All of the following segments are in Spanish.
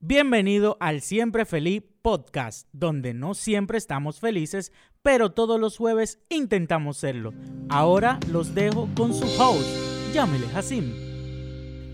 Bienvenido al Siempre Feliz Podcast, donde no siempre estamos felices, pero todos los jueves intentamos serlo. Ahora los dejo con su host, Yamile Hassim.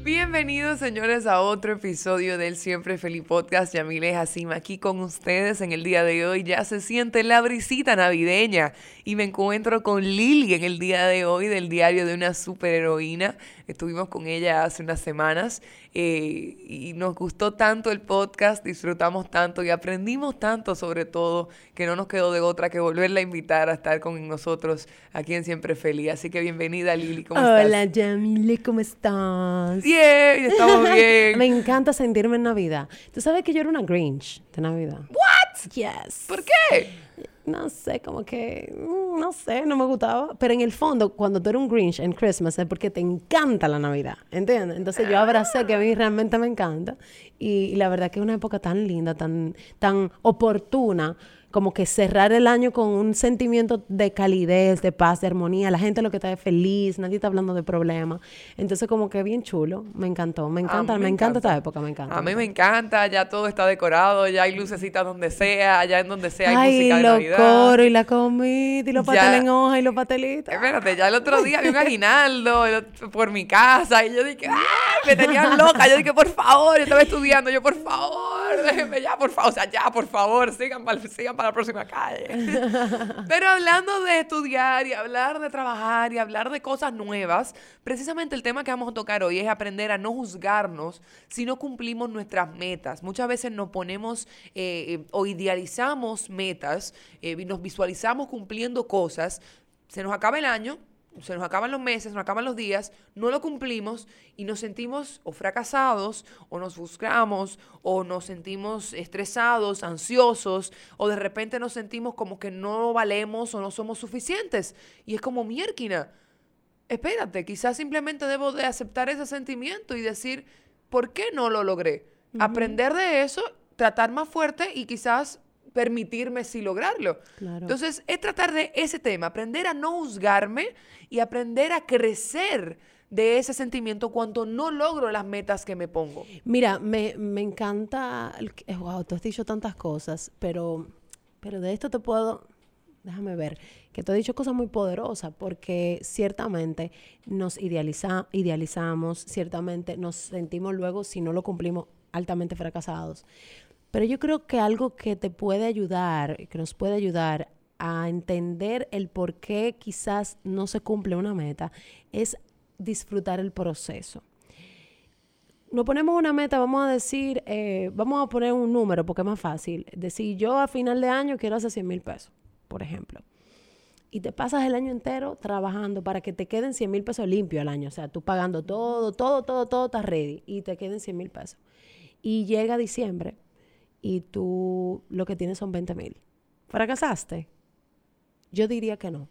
Bienvenidos señores a otro episodio del Siempre Feliz Podcast. Yamile Hassim aquí con ustedes en el día de hoy. Ya se siente la brisita navideña y me encuentro con Lili en el día de hoy del diario de una superheroína. Estuvimos con ella hace unas semanas eh, y nos gustó tanto el podcast, disfrutamos tanto y aprendimos tanto sobre todo que no nos quedó de otra que volverla a invitar a estar con nosotros aquí en Siempre Feliz. Así que bienvenida Lili, ¿cómo estás? Hola Yamile, ¿cómo estás? Bien, estamos bien. Me encanta sentirme en Navidad. Tú sabes que yo era una Grinch de Navidad. ¿What? Yes. ¿Por qué? No sé, como que, mm, no sé, no me gustaba. Pero en el fondo, cuando tú eres un Grinch en Christmas es porque te encanta la Navidad, ¿entiendes? Entonces yo abracé que a mí realmente me encanta. Y, y la verdad que es una época tan linda, tan, tan oportuna como que cerrar el año con un sentimiento de calidez, de paz, de armonía. La gente lo que está es feliz, nadie está hablando de problemas. Entonces, como que bien chulo. Me encantó, me encanta, me, encanta. esta época, me encanta. A mí me encanta, ya todo está decorado, ya hay lucecitas donde sea, allá en donde sea hay Ay, música de los Navidad. coros y la comida y los pasteles en hoja y los pastelitos. Espérate, ya el otro día había un aguinaldo por mi casa y yo dije, ¡ay! Me tenían loca. Yo dije, por favor, yo estaba estudiando. Yo, por favor, déjenme ya, por favor. O sea, ya, por favor, sigan para, sigan para la próxima calle. Pero hablando de estudiar y hablar de trabajar y hablar de cosas nuevas, precisamente el tema que vamos a tocar hoy es aprender a no juzgarnos si no cumplimos nuestras metas. Muchas veces nos ponemos eh, o idealizamos metas, eh, nos visualizamos cumpliendo cosas, se nos acaba el año se nos acaban los meses, se nos acaban los días, no lo cumplimos y nos sentimos o fracasados, o nos frustramos, o nos sentimos estresados, ansiosos, o de repente nos sentimos como que no valemos o no somos suficientes. Y es como miérquina. Espérate, quizás simplemente debo de aceptar ese sentimiento y decir, ¿por qué no lo logré? Aprender de eso, tratar más fuerte y quizás permitirme sí lograrlo. Entonces, es tratar de ese tema, aprender a no juzgarme y aprender a crecer de ese sentimiento cuando no logro las metas que me pongo. Mira, me, encanta, wow, tú has dicho tantas cosas, pero, pero de esto te puedo, déjame ver, que te he dicho cosas muy poderosas, porque ciertamente nos idealiza, idealizamos, ciertamente nos sentimos luego, si no lo cumplimos, altamente fracasados. Pero yo creo que algo que te puede ayudar, que nos puede ayudar a entender el por qué quizás no se cumple una meta, es disfrutar el proceso. Nos ponemos una meta, vamos a decir, eh, vamos a poner un número porque es más fácil. Decir, yo a final de año quiero hacer 100 mil pesos, por ejemplo. Y te pasas el año entero trabajando para que te queden 100 mil pesos limpios al año. O sea, tú pagando todo, todo, todo, todo está ready y te queden 100 mil pesos. Y llega diciembre y tú lo que tienes son 20 mil. ¿Fracasaste? Yo diría que no.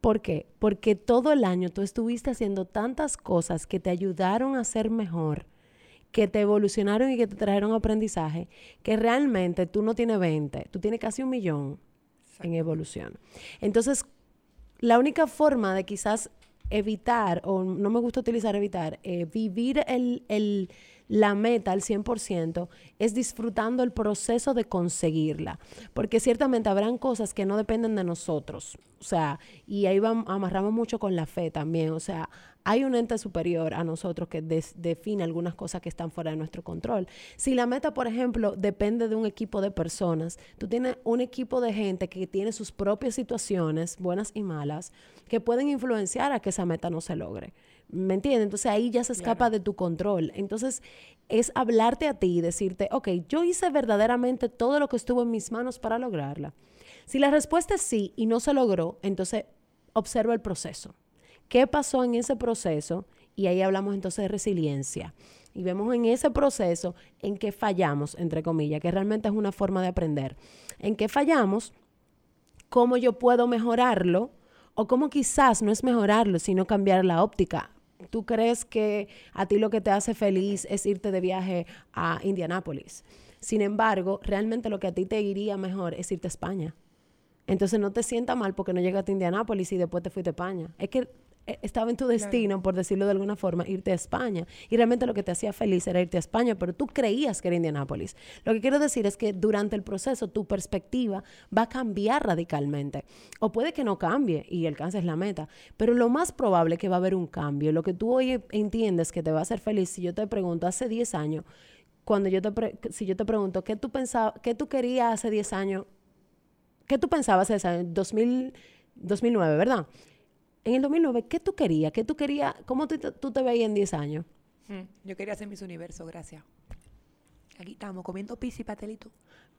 ¿Por qué? Porque todo el año tú estuviste haciendo tantas cosas que te ayudaron a ser mejor, que te evolucionaron y que te trajeron aprendizaje, que realmente tú no tienes 20, tú tienes casi un millón en evolución. Entonces, la única forma de quizás evitar, o no me gusta utilizar evitar, eh, vivir el, el la meta al 100% es disfrutando el proceso de conseguirla. Porque ciertamente habrán cosas que no dependen de nosotros. O sea, y ahí amarramos mucho con la fe también. O sea, hay un ente superior a nosotros que define algunas cosas que están fuera de nuestro control. Si la meta, por ejemplo, depende de un equipo de personas, tú tienes un equipo de gente que tiene sus propias situaciones, buenas y malas, que pueden influenciar a que esa meta no se logre. ¿Me entiendes? Entonces ahí ya se escapa de tu control. Entonces es hablarte a ti y decirte, ok, yo hice verdaderamente todo lo que estuvo en mis manos para lograrla. Si la respuesta es sí y no se logró, entonces observa el proceso. ¿Qué pasó en ese proceso? Y ahí hablamos entonces de resiliencia. Y vemos en ese proceso en que fallamos, entre comillas, que realmente es una forma de aprender. En qué fallamos, cómo yo puedo mejorarlo o cómo quizás no es mejorarlo, sino cambiar la óptica tú crees que a ti lo que te hace feliz es irte de viaje a Indianápolis. Sin embargo, realmente lo que a ti te iría mejor es irte a España. Entonces no te sienta mal porque no llegaste a Indianápolis y después te fuiste a España. Es que estaba en tu destino, por decirlo de alguna forma, irte a España. Y realmente lo que te hacía feliz era irte a España, pero tú creías que era Indianápolis. Lo que quiero decir es que durante el proceso tu perspectiva va a cambiar radicalmente. O puede que no cambie y alcances la meta, pero lo más probable es que va a haber un cambio. Lo que tú hoy entiendes que te va a hacer feliz, si yo te pregunto hace 10 años, cuando yo te pre- si yo te pregunto qué tú pensabas, qué tú querías hace 10 años, ¿qué tú pensabas hace 10 años? 2000, 2009, ¿verdad? En el 2009, ¿qué tú querías? ¿Qué tú querías? ¿Cómo tú, te- tú te veías en 10 años? Mm, Yo quería hacer mis universos, gracias. Aquí estamos comiendo pizza y pastelito.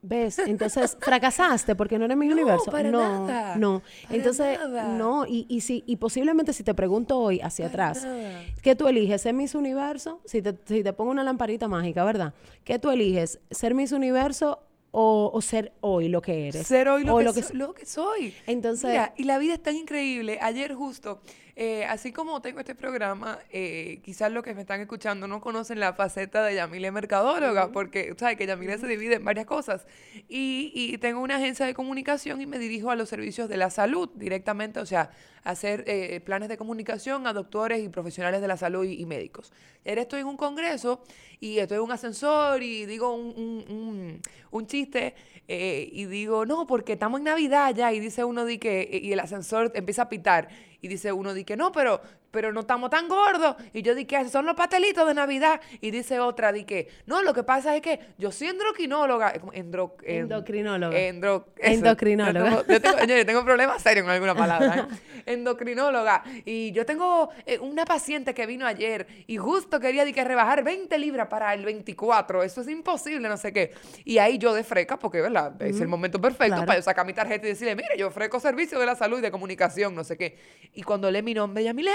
¿Ves? Entonces, fracasaste porque no eres mi No, universo. para no, nada, no. para Entonces, nada. no. Y, y, si, y posiblemente si te pregunto hoy hacia Para atrás, nada. ¿qué tú eliges? ¿Ser Miss Universo? Si te, si te pongo una lamparita mágica, ¿verdad? ¿Qué tú eliges? ¿Ser Miss Universo o, o ser hoy lo que eres? Ser hoy lo, O que, lo que so- lo que soy. Entonces- Mira, y la vida es tan increíble. Ayer justo, eh, así como tengo este programa, eh, quizás los que me están escuchando no conocen la faceta de Yamile Mercadóloga, porque, sabes que Yamile se divide en varias cosas. Y, y tengo una agencia de comunicación y me dirijo a los servicios de la salud directamente, o sea, hacer eh, planes de comunicación a doctores y profesionales de la salud y, y médicos. Ayer estoy en un congreso y estoy en un ascensor y digo un, un- un- un chiste eh, y digo, no, porque estamos en Navidad ya y dice uno di que, y el ascensor empieza a pitar y dice uno di que no, pero, pero no estamos tan gordos y yo di que son los pastelitos de Navidad y dice otra di que, no, lo que pasa es que yo soy endocrinologa, como endro- en- Endocrinóloga. endro- eso. Endocrinóloga. Yo tengo, yo tengo- señores, tengo problemas serios con alguna palabra. ¿eh? Endocrinóloga. Y yo tengo eh, una paciente que vino ayer y justo quería di que rebajar 20 libras para el 24. Eso es imposible, no sé qué. Y ahí yo de freca, porque ¿verdad? es el momento perfecto claro. para yo sacar mi tarjeta y decirle, mire, yo ofrezco servicio de la salud y de comunicación, no sé qué. Y cuando lee mi nombre, ella, ¿Yamile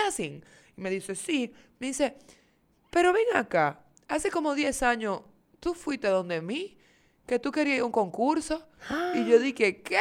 Y me dice, sí. Me dice, pero ven acá, hace como 10 años, tú fuiste donde mí, que tú querías un concurso. Y yo dije, ¿qué?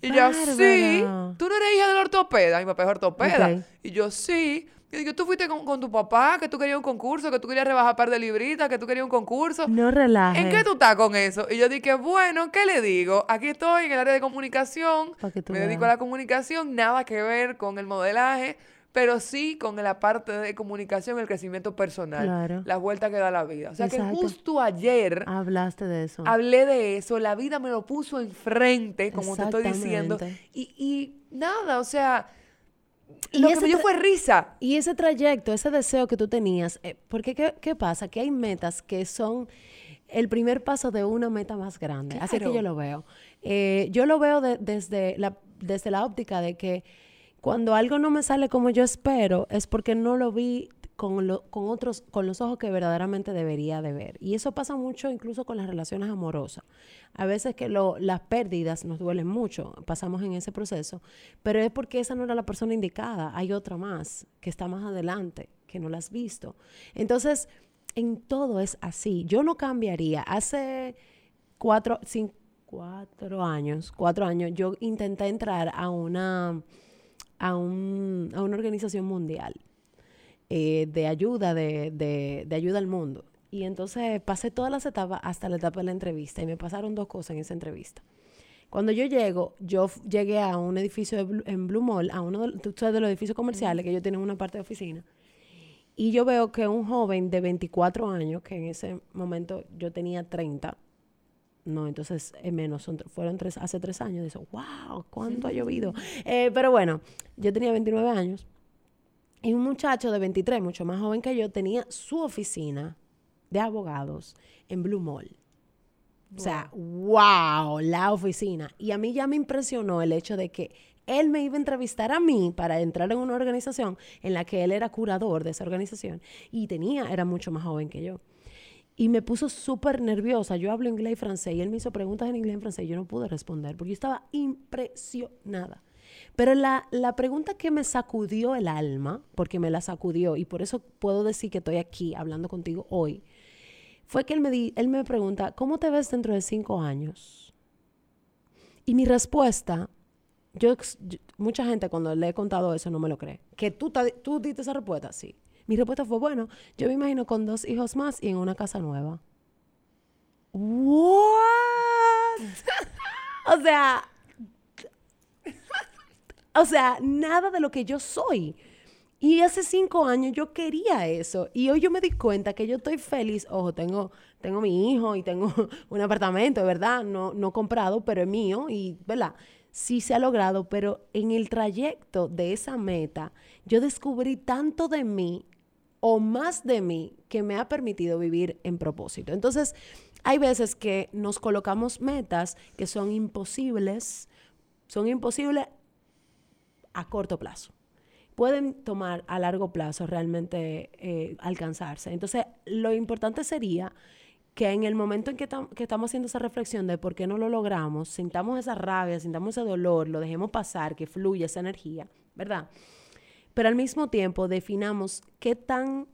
Y yo, sí, tú no eres hija del ortopeda. Mi papá es ortopeda. Y yo, sí. Y dije, tú fuiste con, con tu papá, que tú querías un concurso, que tú querías rebajar par de libritas, que tú querías un concurso. No relajes. ¿En qué tú estás con eso? Y yo dije, bueno, ¿qué le digo? Aquí estoy en el área de comunicación, me dedico a la comunicación, nada que ver con el modelaje, pero sí con la parte de comunicación, el crecimiento personal, Claro. la vuelta que da la vida. O sea que justo ayer Hablaste de eso. hablé de eso, la vida me lo puso enfrente, como te estoy diciendo, y, y nada, o sea, Y lo que me dio fue risa. Y ese trayecto, ese deseo que tú tenías, eh, porque ¿qué, qué pasa? Que hay metas que son el primer paso de una meta más grande. Así que Claro. yo lo veo. Eh, yo lo veo de- desde, la, desde la óptica de que cuando algo no me sale como yo espero, es porque no lo vi con, lo- con otros, con los ojos que verdaderamente debería de ver. Y eso pasa mucho incluso con las relaciones amorosas. A veces que lo- las pérdidas nos duelen mucho, pasamos en ese proceso, pero es porque esa no era la persona indicada. Hay otra más que está más adelante, que no la has visto. Entonces, en todo es así. Yo no cambiaría. Hace cuatro, cin- cuatro años, cuatro años, yo intenté entrar a una, a un- a una organización mundial eh, de ayuda, de, de- de ayuda al mundo. Y entonces pasé todas las etapas hasta la etapa de la entrevista y me pasaron dos cosas en esa entrevista. Cuando yo llego, yo llegué a un edificio de en Blue Mall, a uno de, de los edificios comerciales que ellos tienen una parte de oficina. Y yo veo que un joven de 24 años, que en ese momento yo tenía 30, no, entonces es menos, son fueron tres, hace tres años. Dice, wow, ¿cuánto ha llovido? Eh, pero bueno, yo tenía 29 años y un muchacho de 23, mucho más joven que yo, tenía su oficina de abogados en Blue Mall. O sea, wow, la oficina. Y a mí ya me impresionó el hecho de que él me iba a entrevistar a mí para entrar en una organización en la que él era curador de esa organización y tenía, era mucho más joven que yo. Y me puso súper nerviosa. Yo hablo inglés y francés y él me hizo preguntas en inglés y francés y yo no pude responder porque yo estaba impresionada. Pero la, la pregunta que me sacudió el alma, porque me la sacudió y por eso puedo decir que estoy aquí hablando contigo hoy, fue que él me, di- él me pregunta, ¿cómo te ves dentro de cinco años? Y mi respuesta, yo, mucha gente cuando le he contado eso no me lo cree. ¿Que tú, tú diste esa respuesta? Sí. Mi respuesta fue, bueno, yo me imagino con dos hijos más y en una casa nueva. ¿What? o sea, o sea, nada de lo que yo soy. Y hace cinco años yo quería eso. Y hoy yo me di cuenta que yo estoy feliz. Ojo, tengo, tengo mi hijo y tengo un apartamento, ¿verdad? No, no comprado, pero es mío y, ¿verdad? Sí se ha logrado, pero en el trayecto de esa meta, yo descubrí tanto de mí o más de mí que me ha permitido vivir en propósito. Entonces, hay veces que nos colocamos metas que son imposibles, son imposibles a corto plazo. Pueden tomar a largo plazo realmente eh, alcanzarse. Entonces, lo importante sería que en el momento en que, estamos haciendo esa reflexión de por qué no lo logramos, sintamos esa rabia, sintamos ese dolor, lo dejemos pasar, que fluya esa energía, ¿verdad? Pero al mismo tiempo definamos qué tan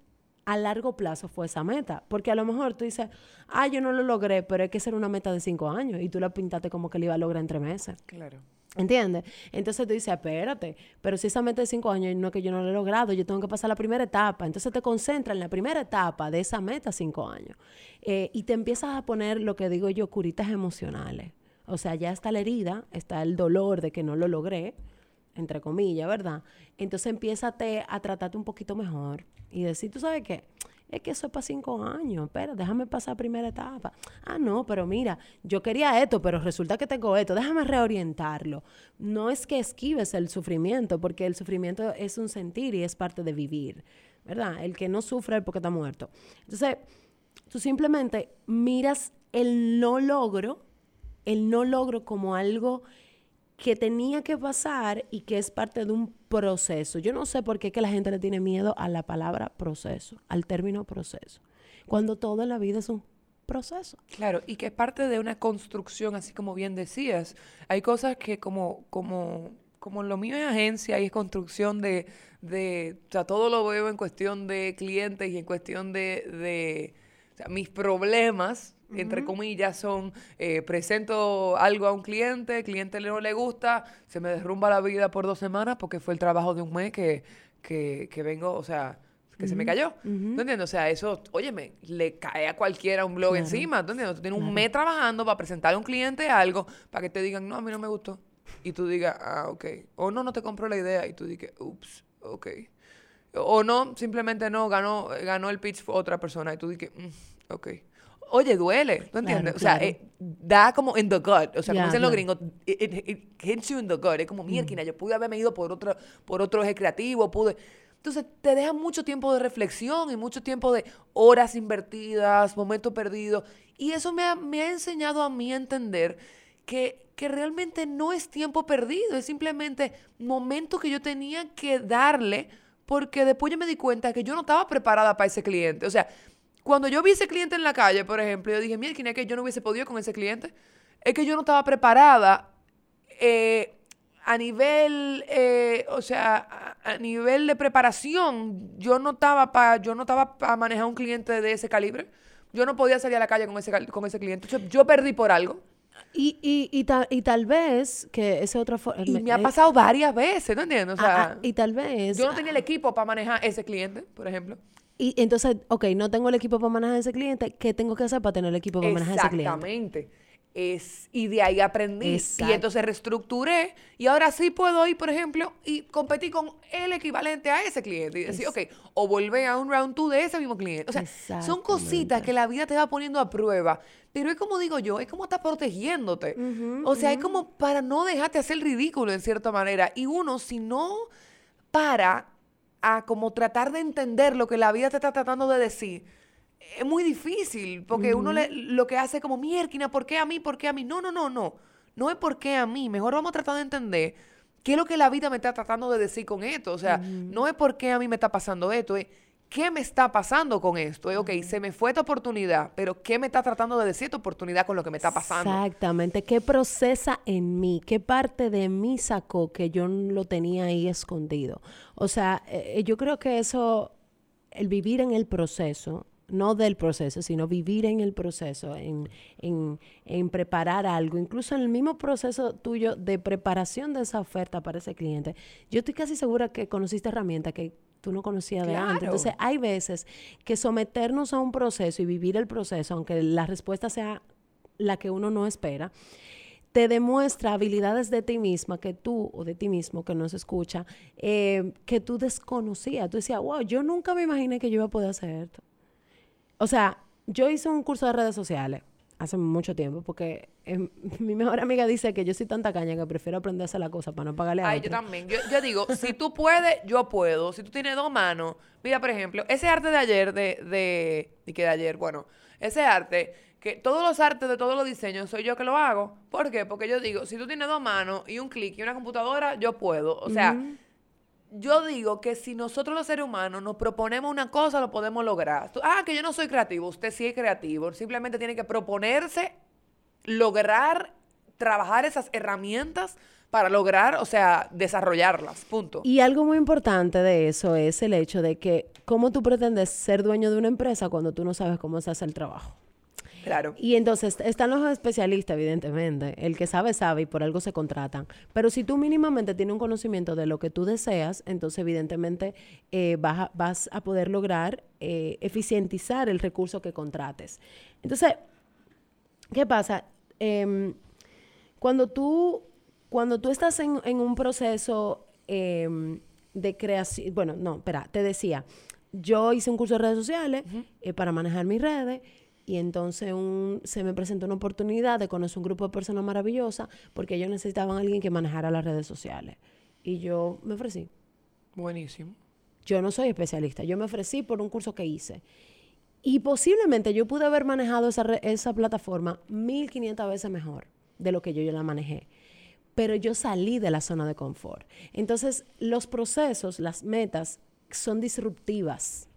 a largo plazo fue esa meta. Porque a lo mejor tú dices, ah, yo no lo logré, pero hay que ser una meta de cinco años y tú la pintaste como que le iba a lograr en tres meses. Claro. ¿Entiendes? Entonces tú dices, espérate, pero si esa meta de cinco años no es que yo no lo he logrado, yo tengo que pasar la primera etapa. Entonces te concentras en la primera etapa de esa meta cinco años. Eh, y te empiezas a poner lo que digo yo, curitas emocionales. O sea, ya está la herida, está el dolor de que no lo logré, entre comillas, ¿verdad? Entonces empieza a tratarte un poquito mejor y decir, ¿tú sabes qué? Es que eso es para cinco años, espera, déjame pasar primera etapa. Ah, no, pero mira, yo quería esto, pero resulta que tengo esto, déjame reorientarlo. No es que esquives el sufrimiento, porque el sufrimiento es un sentir y es parte de vivir, ¿verdad? El que no sufre es porque está muerto. Entonces, tú simplemente miras el no logro, el no logro como algo que tenía que pasar y que es parte de un proceso. Yo no sé por qué que la gente le tiene miedo a la palabra proceso, al término proceso, cuando todo en la vida es un proceso. Claro, y que es parte de una construcción, así como bien decías. Hay cosas que como, como, como lo mío es agencia y es construcción de, de, o sea, todo lo veo en cuestión de clientes y en cuestión de, de sea, mis problemas entre comillas, son, eh, presento algo a un cliente, el cliente no le gusta, se me derrumba la vida por dos semanas porque fue el trabajo de un mes que, que, que vengo, o sea, que se me cayó. ¿No entiendes? O sea, eso, óyeme, le cae a cualquiera un blog encima. ¿No entiendes? Tú tienes un mes trabajando para presentarle a un cliente algo, para que te digan, no, a mí no me gustó. Y tú digas, ah, ok. O no, no te compro la idea. Y tú digas, ups, ok. O no, simplemente no, ganó, ganó el pitch otra persona. Y tú dices, mm, ok oye, duele, ¿tú entiendes? o sea, eh, da como in the gut, o sea, como dicen los gringos, it, hits you in the gut, es como, mierda, yo pude haberme ido por otro, por otro eje creativo, pude... Entonces, te deja mucho tiempo de reflexión y mucho tiempo de horas invertidas, momentos perdidos. Y eso me ha, me ha enseñado a mí a entender que, que realmente no es tiempo perdido, es simplemente momento que yo tenía que darle porque después yo me di cuenta que yo no estaba preparada para ese cliente. O sea, cuando yo vi ese cliente en la calle, por ejemplo, yo dije, mira, ¿quién es que yo no hubiese podido con ese cliente? Es que yo no estaba preparada eh, a nivel, eh, o sea, a, nivel de preparación, yo no estaba para, yo no estaba para manejar un cliente de ese calibre. Yo no podía salir a la calle con ese, con ese cliente. yo perdí por algo. Y, y, y, y tal vez que esa otra forma... Y me ha pasado varias veces, ¿no entiendes? O sea, ah, ah, y tal vez... Yo no tenía el equipo para manejar ese cliente, por ejemplo. Y entonces, ok, no tengo el equipo para manejar ese cliente, ¿qué tengo que hacer para tener el equipo para manejar ese cliente? Exactamente. Es, y de ahí aprendí. Y entonces reestructuré y ahora sí puedo ir, por ejemplo, y competir con el equivalente a ese cliente. Y decir, ok, o volver a un round two de ese mismo cliente. O sea, son cositas que la vida te va poniendo a prueba. Pero es como digo yo, es como está protegiéndote. o sea, es como para no dejarte hacer ridículo en cierta manera. Y uno, si no para a como tratar de entender lo que la vida te está tratando de decir, es muy difícil, porque uno le, lo que hace es como, mierda, ¿por qué a mí? ¿Por qué a mí? No, no, no, no. No es por qué a mí. Mejor vamos a tratar de entender qué es lo que la vida me está tratando de decir con esto. O sea, no es por qué a mí me está pasando esto, es ¿qué me está pasando con esto? ok, se me fue esta oportunidad, pero ¿qué me está tratando de decir esta oportunidad con lo que me está pasando? Exactamente. ¿Qué procesa en mí? ¿Qué parte de mí sacó que yo lo tenía ahí escondido? O sea, eh, yo creo que eso, el vivir en el proceso, no del proceso, sino vivir en el proceso, en, en, en, preparar algo, incluso en el mismo proceso tuyo de preparación de esa oferta para ese cliente. Yo estoy casi segura que conociste herramientas que tú no conocías de antes. Entonces, hay veces que someternos a un proceso y vivir el proceso, aunque la respuesta sea la que uno no espera, te demuestra habilidades de ti misma que tú o de ti mismo que no se escucha, eh, que tú desconocías. Tú decías, wow, yo nunca me imaginé que yo iba a poder hacer esto. O sea, yo hice un curso de redes sociales hace mucho tiempo porque em, mi mejor amiga dice que yo soy tanta caña que prefiero aprender a hacer la cosa para no pagarle a Ay, yo también. Yo, yo digo, si tú puedes, yo puedo. Si tú tienes dos manos. Mira, por ejemplo, ese arte de ayer, de, de. ¿Y que de ayer? Bueno, ese arte, que todos los artes de todos los diseños soy yo que lo hago. ¿Por qué? Porque yo digo, si tú tienes dos manos y un clic y una computadora, yo puedo. O sea, yo digo que si nosotros los seres humanos nos proponemos una cosa, lo podemos lograr. Ah, que yo no soy creativo. Usted sí es creativo. Simplemente tiene que proponerse, lograr, trabajar esas herramientas para lograr, o sea, desarrollarlas. Punto. Y algo muy importante de eso es el hecho de que cómo tú pretendes ser dueño de una empresa cuando tú no sabes cómo se hace el trabajo. Claro. Y entonces están los especialistas, evidentemente. El que sabe, sabe y por algo se contratan. Pero si tú mínimamente tienes un conocimiento de lo que tú deseas, entonces evidentemente eh, vas, a, vas a poder lograr eh, eficientizar el recurso que contrates. Entonces, ¿qué pasa? Em, cuando tú, cuando tú estás en, en un proceso em, de creación, bueno, no, espera, te decía, yo hice un curso de redes sociales eh, para manejar mis redes y entonces un- se me presentó una oportunidad de conocer un grupo de personas maravillosas porque ellos necesitaban a alguien que manejara las redes sociales. Y yo me ofrecí. Buenísimo. Yo no soy especialista, yo me ofrecí por un curso que hice. Y posiblemente yo pude haber manejado esa, re- esa plataforma 1500 veces mejor de lo que yo, yo la manejé. Pero yo salí de la zona de confort. Entonces, los procesos, las metas son disruptivas.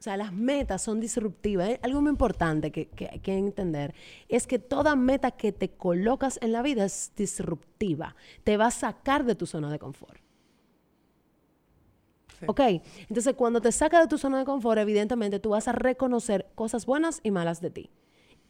O sea, las metas son disruptivas. ¿eh? Algo muy importante que, que hay que entender es que toda meta que te colocas en la vida es disruptiva. Te va a sacar de tu zona de confort. Sí. Ok, entonces cuando te saca de tu zona de confort, evidentemente tú vas a reconocer cosas buenas y malas de ti.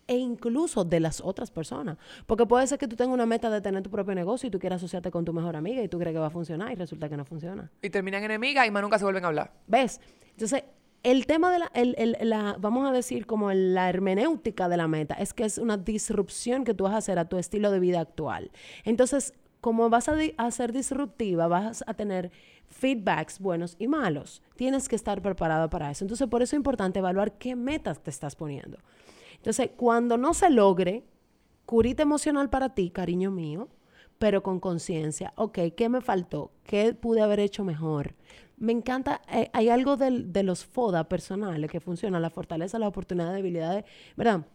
E incluso de las otras personas. Porque puede ser que tú tengas una meta de tener tu propio negocio y tú quieras asociarte con tu mejor amiga y tú crees que va a funcionar y resulta que no funciona. Y terminan enemigas y más nunca se vuelven a hablar. ¿Ves? Entonces, el tema de la, el- el- la, vamos a decir como la hermenéutica de la meta, es que es una disrupción que tú vas a hacer a tu estilo de vida actual. Entonces, como vas a, a ser disruptiva, vas a tener feedbacks buenos y malos. Tienes que estar preparado para eso. Entonces, por eso es importante evaluar qué metas te estás poniendo. Entonces, cuando no se logre, curita emocional para ti, cariño mío, pero con conciencia. Ok, ¿qué me faltó? ¿Qué pude haber hecho mejor? Me encanta, eh, hay algo de los FODA personales que funciona, la fortaleza, la oportunidad, debilidades, ¿verdad?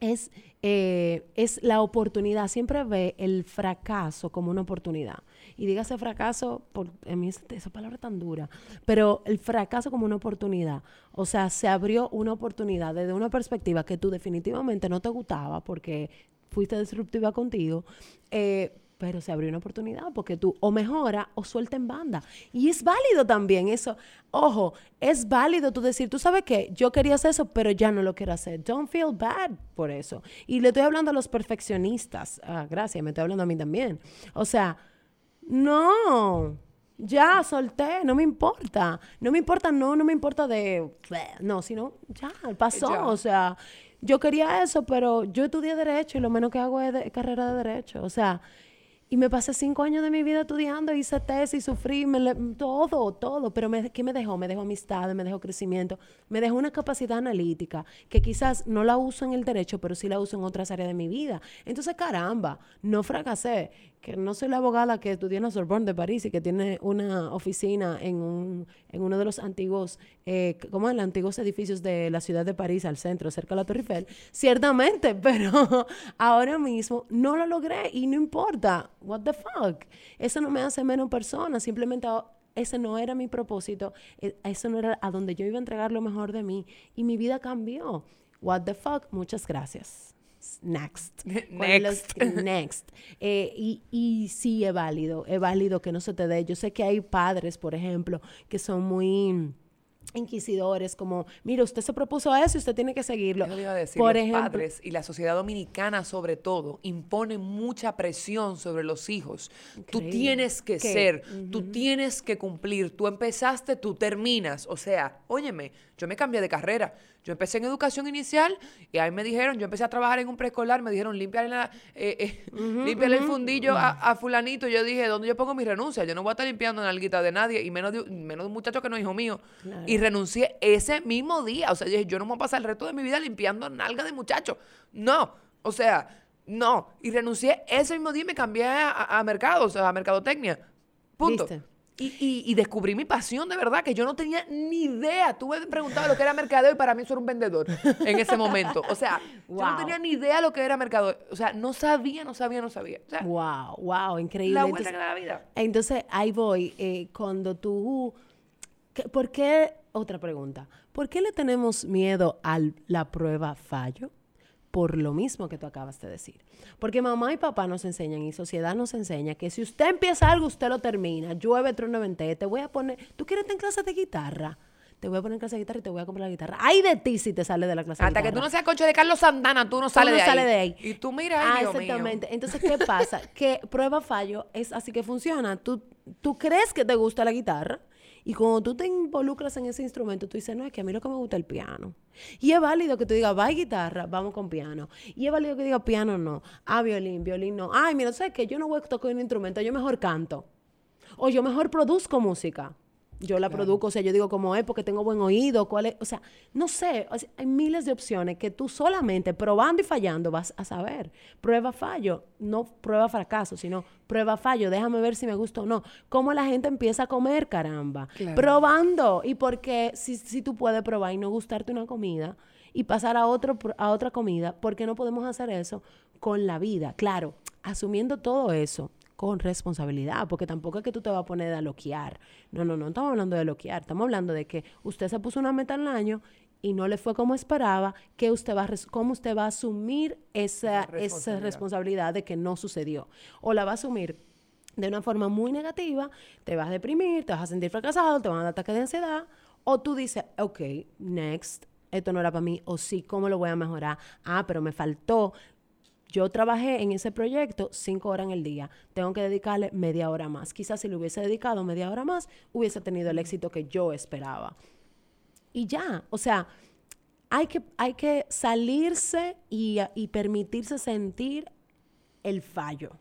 Es, eh, es la oportunidad, siempre ve el fracaso como una oportunidad. Y dígase fracaso, por, a mí es- esa palabra es tan dura, pero el fracaso como una oportunidad. O sea, se abrió una oportunidad desde una perspectiva que tú definitivamente no te gustaba porque fuiste disruptiva contigo, eh, pero se abrió una oportunidad porque tú o mejora o suelta en banda. Y es válido también eso. Ojo, es válido tú decir, tú sabes qué, yo quería hacer eso, pero ya no lo quiero hacer. Don't feel bad por eso. Y le estoy hablando a los perfeccionistas. Ah, gracias, me estoy hablando a mí también. O sea, no. Ya, solté, no me importa. No me importa, no, no me importa de... No, sino ya, pasó. Ya. O sea, yo quería eso, pero yo estudié Derecho y lo menos que hago es de- carrera de Derecho. O sea, y me pasé cinco años de mi vida estudiando, hice tesis, sufrí, me le- todo, todo. Pero me, ¿qué me dejó? Me dejó amistades, me dejó crecimiento, me dejó una capacidad analítica que quizás no la uso en el derecho, pero sí la uso en otras áreas de mi vida. Entonces, caramba, no fracasé. Que no soy la abogada que estudió en la Sorbonne de París y que tiene una oficina en, un, en uno de los antiguos, eh, en los antiguos edificios de la ciudad de París, al centro, cerca de la Torre Eiffel. Ciertamente, pero ahora mismo no lo logré y no importa. What the fuck? Eso no me hace menos persona. Simplemente ese no era mi propósito. eh, Eso no era a donde yo iba a entregar lo mejor de mí. Y mi vida cambió. What the fuck? Muchas gracias. Next. ¿Cuál es la- Next. next. Eh, y, y sí es válido, es válido que no se te dé. Yo sé que hay padres, por ejemplo, que son muy inquisidores, como, mira, usted se propuso eso y usted tiene que seguirlo. Le iba a decir, por los ejemplo, padres y la sociedad dominicana sobre todo imponen mucha presión sobre los hijos. Tú Increíble. tienes que ser, tú tienes que cumplir, tú empezaste, tú terminas. O sea, óyeme, Yo me cambié de carrera. Yo empecé en educación inicial y ahí me dijeron, yo empecé a trabajar en un preescolar, me dijeron, límpiale, la, eh, eh, el fundillo a, a fulanito. Yo dije, ¿dónde yo pongo mi renuncia? Yo no voy a estar limpiando en alguita de nadie y menos de, menos de un muchacho que no es hijo mío. Claro. Y renuncié ese mismo día. O sea, yo dije, yo no me voy a pasar el resto de mi vida limpiando nalga de muchacho. No. O sea, no. Y renuncié ese mismo día y me cambié a, a mercado, o sea, a mercadotecnia. Punto. ¿Viste? Y, y- y descubrí mi pasión de verdad, que yo no tenía ni idea. Tú me preguntabas lo que era mercadeo y para mí eso era un vendedor en ese momento. O sea, yo no Wow. tenía ni idea lo que era mercadeo. O sea, no sabía, no sabía, no sabía. O sea, Wow, wow, increíble. la vuelta Entonces- que da la vida. Entonces, ahí voy. eh, cuando tú... ¿qué- ¿Por qué? Otra pregunta. ¿Por qué le tenemos miedo a la prueba fallo? Por lo mismo que tú acabas de decir. Porque mamá y papá nos enseñan y sociedad nos enseña que si usted empieza algo, usted lo termina. Llueve, trueno, vente. Te voy a poner... ¿Tú quieres estar en clase de guitarra? Te voy a poner en clase de guitarra y te voy a comprar la guitarra. Ay de ti si te sale de la clase de Hasta guitarra. que tú no seas coche de Carlos Santana, tú no Tú sales no de, ahí. sales de ahí. Y tú mira, Ah, mío. exactamente. Entonces, ¿qué pasa? que prueba fallo es así que funciona. Tú, tú crees que te gusta la guitarra y cuando tú te involucras en ese instrumento, tú dices, no, es que a mí lo que me gusta es el piano. Y es válido que tú digas, va guitarra, vamos con piano. Y es válido que digas, piano no. Ah, violín, violín no. Ay, mira, ¿sabes qué? Yo no voy a tocar un instrumento, yo mejor canto. O yo mejor produzco música. Yo la produzco, o sea, yo digo como es porque tengo buen oído, cuál es, o sea, no sé, o sea, hay miles de opciones que tú solamente probando y fallando vas a saber. Prueba fallo, no prueba fracaso, sino prueba fallo, déjame ver si me gusta o no. Cómo la gente empieza a comer, caramba. Claro. Probando. Y porque si, si tú puedes probar y no gustarte una comida y pasar a, otro, a otra comida, ¿por qué no podemos hacer eso con la vida? Claro, asumiendo todo eso con responsabilidad, porque tampoco es que tú te vas a poner a loquear. No, no, no estamos hablando de loquear, estamos hablando de que usted se puso una meta al año y no le fue como esperaba, que usted va a cómo usted va a asumir esa, esa responsabilidad. responsabilidad de que no sucedió. O la va a asumir de una forma muy negativa, te vas a deprimir, te vas a sentir fracasado, te van a dar ataques de ansiedad, o tú dices, ok, next, esto no era para mí, o sí, ¿cómo lo voy a mejorar? Ah, pero me faltó. Yo trabajé en ese proyecto cinco horas en el día. Tengo que dedicarle media hora más. Quizás si le hubiese dedicado media hora más, hubiese tenido el éxito que yo esperaba. Y ya, o sea, hay que, hay que salirse y, y permitirse sentir el fallo.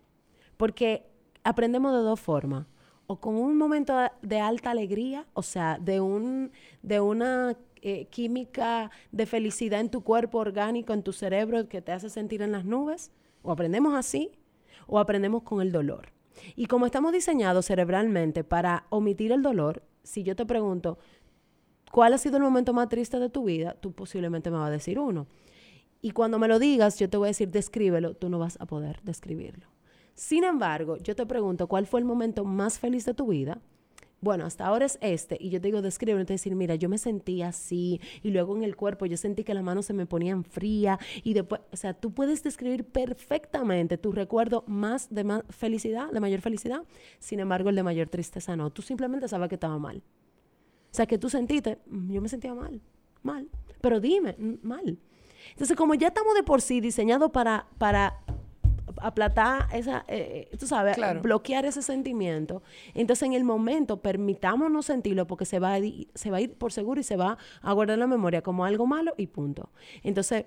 Porque aprendemos de dos formas. O con un momento de- alta alegría, o sea, de, un, de una eh, química de felicidad en tu cuerpo orgánico, en tu cerebro, que te hace sentir en las nubes. O aprendemos así, o aprendemos con el dolor. Y como estamos diseñados cerebralmente para omitir el dolor, si yo te pregunto, ¿cuál ha sido el momento más triste de tu vida? Tú posiblemente me vas a decir uno. Y cuando me lo digas, yo te voy a decir, descríbelo, tú no vas a poder describirlo. Sin embargo, yo te pregunto, ¿cuál fue el momento más feliz de tu vida? Bueno, hasta ahora es este, y yo te digo, descríbelo, y te decir, mira, yo me sentí así, y luego en el cuerpo yo sentí que las manos se me ponían frías, y después, o sea, tú puedes describir perfectamente tu recuerdo más de más felicidad, de mayor felicidad, sin embargo, el de mayor tristeza no. Tú simplemente sabes que estaba mal. O sea, que tú sentiste, "Mm, yo me sentía mal, mal. Pero dime, "Mm, mal. Entonces, como ya estamos de por sí diseñados para, para aplatar esa, eh, eh, tú sabes, Claro. bloquear ese sentimiento, entonces en el momento permitámonos sentirlo porque se va, a ir, se va a ir por seguro y se va a guardar en la memoria como algo malo y punto. Entonces,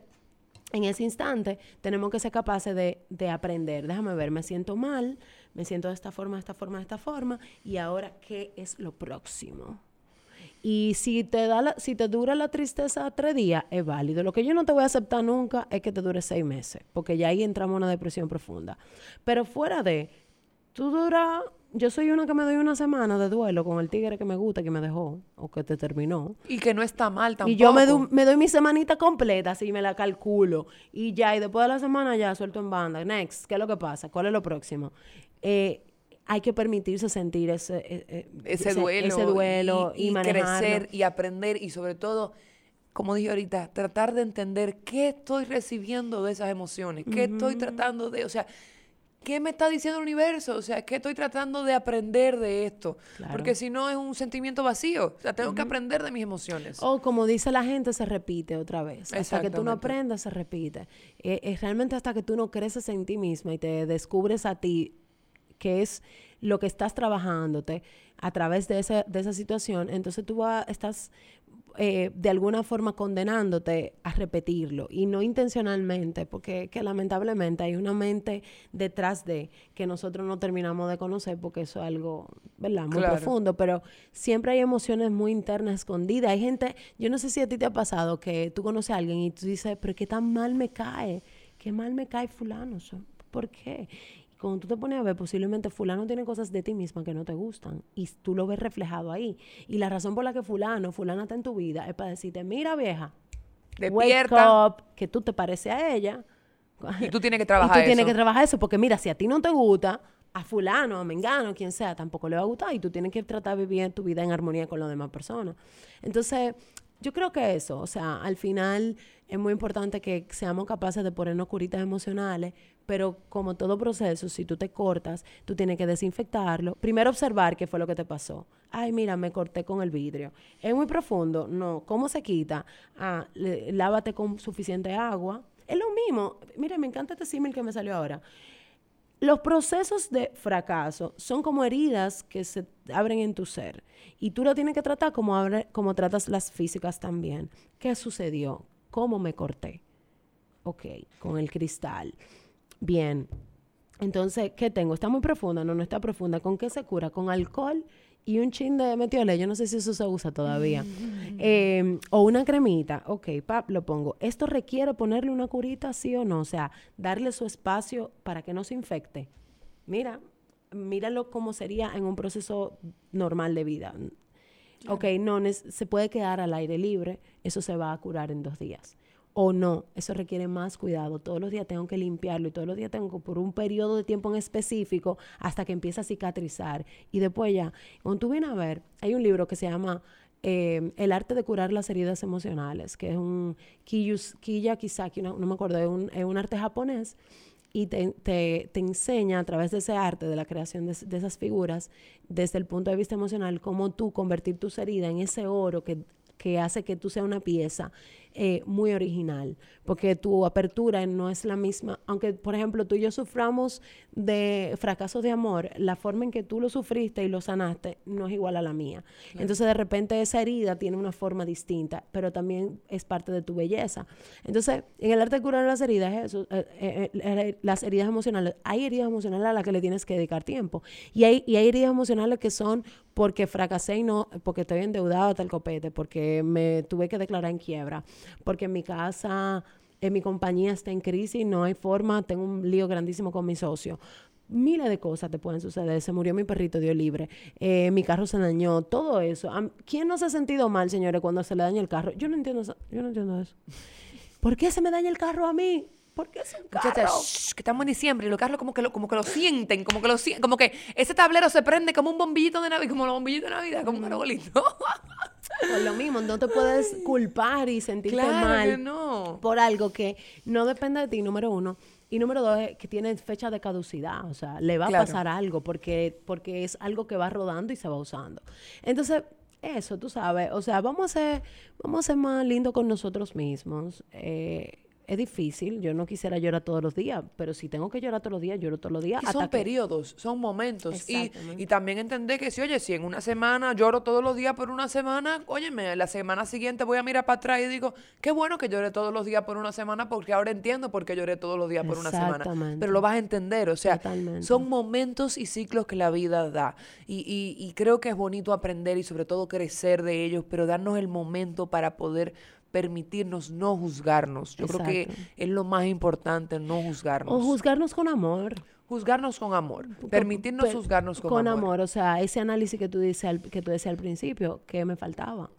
en ese instante tenemos que ser capaces de, de aprender. Déjame ver, me siento mal, me siento de esta forma, de esta forma, de esta forma, y ahora, ¿qué es lo próximo? Y si te, da la- si te dura la tristeza tres días, es válido. Lo que yo no te voy a aceptar nunca es que te dure seis meses, porque ya ahí entramos en una depresión profunda. Pero fuera de, tú duras, yo soy una que me doy una semana de duelo con el tigre que me gusta, que me dejó, o que te terminó. Y que no está mal tampoco. Y yo me, doy- me doy mi semanita completa, así me la calculo. Y ya, y después de la semana ya suelto en banda. Next, ¿qué es lo que pasa? ¿Cuál es lo próximo? Eh, hay que permitirse sentir ese, eh, eh, ese duelo. ese duelo y, y, crecer y aprender y sobre todo, como dije ahorita, tratar de entender qué estoy recibiendo de esas emociones, qué estoy tratando de, o sea, qué me está diciendo el universo, o sea, qué estoy tratando de aprender de esto, Claro. porque si no es un sentimiento vacío, o sea, tengo que aprender de mis emociones. O como dice la gente, se repite otra vez. Hasta que tú no aprendas, se repite. Eh, es realmente hasta que tú no creces en ti misma y te descubres a ti que es lo que estás trabajándote a través de esa, de esa situación, entonces tú vas, estás eh, de alguna forma condenándote a repetirlo y no intencionalmente, porque que lamentablemente hay una mente detrás de que nosotros no terminamos de conocer porque eso es algo, ¿verdad? Muy Claro. profundo, pero siempre hay emociones muy internas escondidas. Hay gente, yo no sé si a ti te ha pasado que tú conoces a alguien y tú dices, pero qué tan mal me cae, qué mal me cae fulano, so- ¿por qué? Y cuando tú te pones a ver, posiblemente fulano tiene cosas de ti misma que no te gustan y tú lo ves reflejado ahí. Y la razón por la que fulano, fulana está en tu vida es para decirte, mira vieja, Despierta. wake up, que tú te pareces a ella. Y tú tienes que Y trabajar tú tienes eso. que trabajar eso, porque mira, si a ti no te gusta, a fulano, a mengano, quien sea, tampoco le va a gustar y tú tienes que tratar de vivir tu vida en armonía con las demás personas. Entonces, yo creo que eso, o sea, al final es muy importante que seamos capaces de ponernos curitas emocionales, pero como todo proceso, si tú te cortas, tú tienes que desinfectarlo. Primero observar qué fue lo que te pasó. Ay, mira, me corté con el vidrio. Es muy profundo. No, ¿cómo se quita? Ah, lávate con suficiente agua. Es lo mismo. Mira, me encanta este símil que me salió ahora. Los procesos de fracaso son como heridas que se abren en tu ser y tú lo tienes que tratar como, como tratas las físicas también. ¿Qué sucedió? ¿Cómo me corté? Ok, con el cristal. Bien. Entonces, ¿qué tengo? ¿Está muy profunda? No, no está profunda. ¿Con qué se cura? Con alcohol y un chin de metiole. Yo no sé si eso se usa todavía. Eh, o una cremita. Ok, pap, lo pongo. ¿Esto requiere ponerle una curita, sí o no? O sea, darle su espacio para que no se infecte. Mira, míralo como sería en un proceso normal de vida. Ok, no, se puede quedar al aire libre. Eso se va a curar en dos días o no, eso requiere más cuidado. Todos los días tengo que limpiarlo y todos los días tengo que, por un periodo de tiempo en específico hasta que empiece a cicatrizar. Y después ya, cuando tú vienes a ver, hay un libro que se llama eh, El arte de curar las heridas emocionales, que es un Kiyus- Kiya no me acuerdo, es un, es un arte japonés y te, te- te enseña a través de ese arte, de la creación de, de esas figuras, desde el punto de vista emocional, cómo tú convertir tus heridas en ese oro que, que hace que tú seas una pieza eh, muy original, porque tu apertura no es la misma, aunque por ejemplo tú y yo suframos de fracasos de amor, la forma en que tú lo sufriste y lo sanaste no es igual a la mía. Entonces de repente esa herida tiene una forma distinta, pero también es parte de tu belleza. Entonces en el arte de curar las heridas es eso, eh, eh, las heridas emocionales, hay heridas emocionales a las que le tienes que dedicar tiempo y hay, y hay heridas emocionales que son porque fracasé y no, porque estoy endeudado hasta el copete, porque me tuve que declarar en quiebra, porque en mi casa, en mi compañía está en crisis, no hay forma, tengo un lío grandísimo con mi socio. Miles de cosas te pueden suceder. Se murió mi perrito, Dios libre. Eh, mi carro se dañó. Todo eso. ¿Quién no se ha sentido mal, señores, cuando se le daña el carro? Yo no entiendo eso. Yo no entiendo eso. ¿Por qué se me daña el carro a mí? ¿Por qué es un carro? Muchacha, shh, que estamos en diciembre y los carros como que lo, como que lo sienten, como que lo sienten, como que ese tablero se prende como un bombillito de Navidad, como los bombillitos de Navidad, como un arbolito. Por lo mismo, no te puedes culpar y sentirte claro mal. que no. por algo que no depende de ti, número uno. Y número dos, es que tiene fecha de caducidad. O sea, le va Claro. a pasar algo porque, porque es algo que va rodando y se va usando. Entonces, eso, tú sabes. O sea, vamos a ser, vamos a ser más lindos con nosotros mismos. Eh, es difícil. Yo no quisiera llorar todos los días, pero si tengo que llorar todos los días, lloro todos los días. Y son que- periodos, son momentos. Y, y también entender que si, oye, si en una semana lloro todos los días por una semana, óyeme, la semana siguiente voy a mirar para atrás y digo, qué bueno que lloré todos los días por una semana porque ahora entiendo por qué lloré todos los días por una semana. Pero lo vas a entender, o sea, Totalmente. son momentos y ciclos que la vida da. Y, y- y creo que es bonito aprender y sobre todo crecer de ellos, pero darnos el momento para poder permitirnos no juzgarnos. Yo creo que es lo más importante, no juzgarnos. O juzgarnos con amor. Juzgarnos con amor. Permitirnos Per- juzgarnos con, amor. O sea, ese análisis que tú dices al, que tú decías al principio, que me faltaba.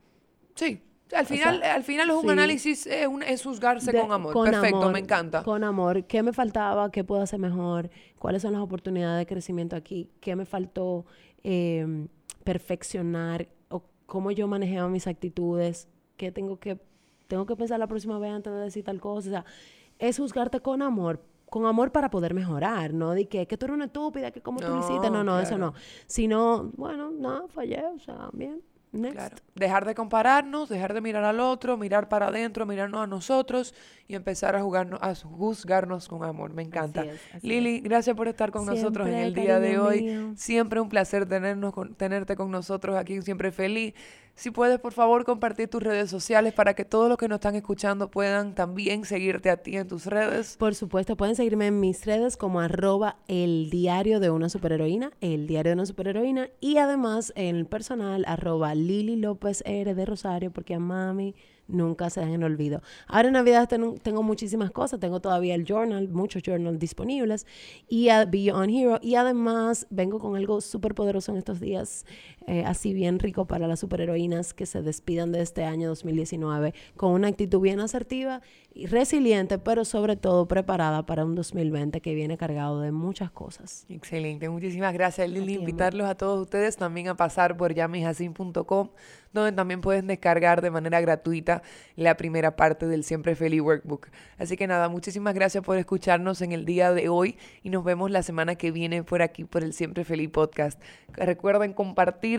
Sí. Al final, sea, al final es un sí. análisis, es, un- es juzgarse De- con amor. Perfecto, amor, me encanta. Con amor. ¿Qué me faltaba? ¿Qué puedo hacer mejor? ¿Cuáles son las oportunidades de crecimiento aquí? ¿Qué me faltó eh, perfeccionar? ¿O cómo yo manejaba mis actitudes? ¿Qué tengo que, tengo que pensar la próxima vez antes de decir tal cosa? O sea, es juzgarte con amor. Con amor para poder mejorar, ¿no? De que, que tú eres una estúpida, que cómo tú lo hiciste. No, No, no, eso no. Sino, bueno, no, fallé, o sea, bien. Next. Claro. Dejar de compararnos, dejar de mirar al otro, mirar para adentro, mirarnos a nosotros y empezar a, jugarnos, a juzgarnos con amor. Me encanta. es, así Lili, gracias por estar con nosotros en el día de hoy. mío. Siempre un placer tenernos con- tenerte con nosotros aquí, siempre feliz. Si puedes, por favor, compartir tus redes sociales para que todos los que nos están escuchando puedan también seguirte a ti en tus redes. Por supuesto, pueden seguirme en mis redes como arroba el diario de una superheroína, el diario de una superheroína, y además en el personal arroba Lili López R de Rosario, porque a mami nunca se dejen en olvido. Ahora en Navidad tengo muchísimas cosas, tengo todavía el journal, muchos journals disponibles, y a Beyond Hero, y además vengo con algo súper poderoso en estos días, eh, así bien rico para las superheroínas que se despidan de este año 2019 con una actitud bien asertiva y resiliente, pero sobre todo preparada para un 2020 que viene cargado de muchas cosas. Excelente, muchísimas gracias Lili. Invitarlos a todos ustedes también a pasar por yamijacin.com donde también pueden descargar de manera gratuita la primera parte del Siempre Feliz Workbook. Así que nada, muchísimas gracias por escucharnos en el día de hoy y nos vemos la semana que viene por aquí por el Siempre Feliz Podcast. Recuerden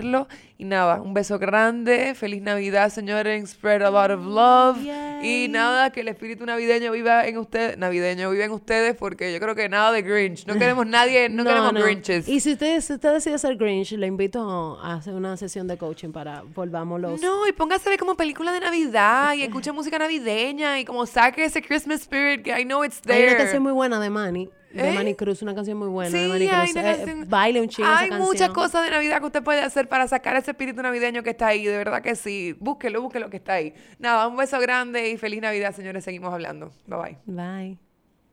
compartirlo y nada, un beso grande, feliz Navidad señores, spread a lot of love y nada, que el espíritu navideño viva en ustedes, navideño viva en ustedes porque yo creo que nada de Grinch, no queremos nadie, no, queremos Grinches. Y si usted, si usted decide ser Grinch, le invito a hacer una sesión de coaching para volver no, y póngase a ver como película de Navidad y escuche música navideña y como saque ese Christmas spirit que I know it's there. Hay una canción muy buena de Manny. De ¿Eh? Manny Cruz, una canción muy buena de Manny Cruz. Eh, baile un chingo Hay muchas cosas de Navidad que usted puede hacer para sacar ese espíritu navideño que está ahí. De verdad que sí. Búsquelo, búsquelo que está ahí. Nada, un beso grande y feliz Navidad, señores. Seguimos hablando. Bye bye. Bye.